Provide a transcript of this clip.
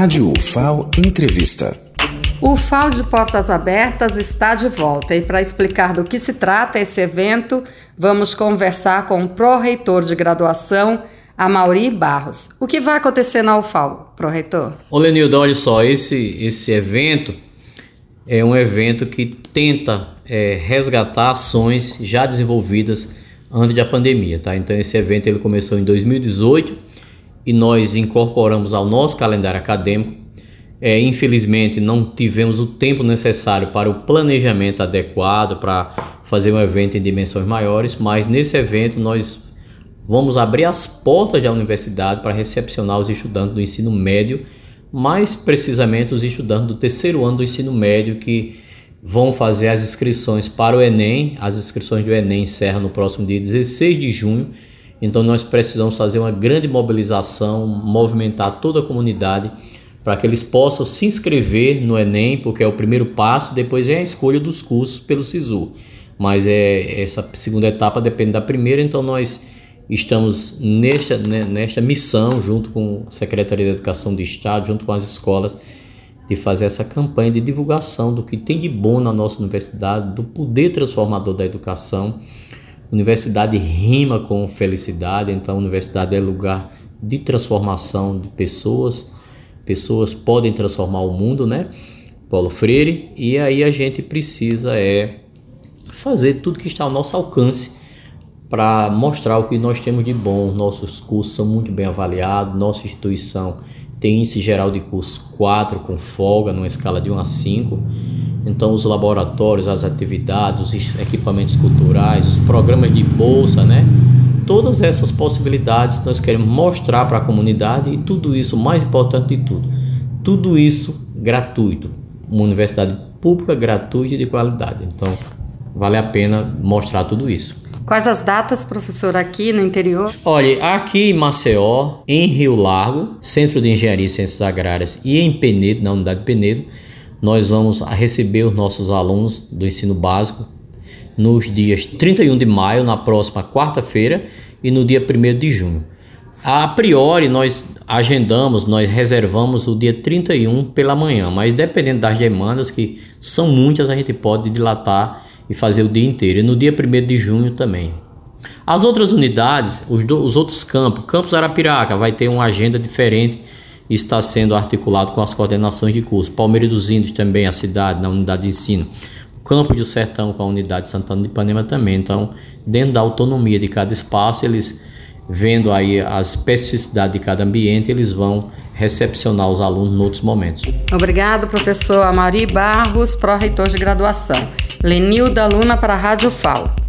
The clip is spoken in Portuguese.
Rádio UFAO Entrevista. O FAO de Portas Abertas está de volta e para explicar do que se trata esse evento, vamos conversar com o pró-reitor de graduação, Amauri Barros. O que vai acontecer na UFAO, pró-reitor? Ô Lenildo, olha só, esse, esse evento é um evento que tenta é, resgatar ações já desenvolvidas antes da pandemia, tá? Então esse evento ele começou em 2018 e nós incorporamos ao nosso calendário acadêmico. É, infelizmente, não tivemos o tempo necessário para o planejamento adequado para fazer um evento em dimensões maiores, mas nesse evento nós vamos abrir as portas da universidade para recepcionar os estudantes do ensino médio, mais precisamente os estudantes do terceiro ano do ensino médio que vão fazer as inscrições para o Enem. As inscrições do Enem encerram no próximo dia 16 de junho então nós precisamos fazer uma grande mobilização, movimentar toda a comunidade para que eles possam se inscrever no Enem, porque é o primeiro passo, depois é a escolha dos cursos pelo SISU. Mas é, essa segunda etapa depende da primeira, então nós estamos nesta, né, nesta missão, junto com a Secretaria de Educação do Estado, junto com as escolas, de fazer essa campanha de divulgação do que tem de bom na nossa universidade, do poder transformador da educação Universidade rima com felicidade, então universidade é lugar de transformação de pessoas. Pessoas podem transformar o mundo, né? Paulo Freire, e aí a gente precisa é fazer tudo que está ao nosso alcance para mostrar o que nós temos de bom. Nossos cursos são muito bem avaliados, nossa instituição tem índice geral de curso 4 com folga, numa escala de 1 a 5 então, os laboratórios, as atividades, os equipamentos culturais, os programas de bolsa, né? Todas essas possibilidades nós queremos mostrar para a comunidade e tudo isso, mais importante de tudo, tudo isso gratuito. Uma universidade pública, gratuita e de qualidade. Então, vale a pena mostrar tudo isso. Quais as datas, professor, aqui no interior? Olha, aqui em Maceió, em Rio Largo, Centro de Engenharia e Ciências Agrárias e em Penedo, na unidade Penedo, nós vamos receber os nossos alunos do ensino básico nos dias 31 de maio, na próxima quarta-feira, e no dia 1 de junho. A priori, nós agendamos, nós reservamos o dia 31 pela manhã, mas dependendo das demandas, que são muitas, a gente pode dilatar e fazer o dia inteiro. E no dia 1 de junho também. As outras unidades, os, do, os outros campos, Campos Arapiraca vai ter uma agenda diferente está sendo articulado com as coordenações de curso. Palmeiras dos Índios também, a cidade, na unidade de ensino. Campo do Sertão com a unidade de Santana de Ipanema também. Então, dentro da autonomia de cada espaço, eles vendo aí as especificidades de cada ambiente, eles vão recepcionar os alunos em outros momentos. Obrigado, professor Amari Barros, pró-reitor de graduação. Lenilda Luna para a Rádio FAO.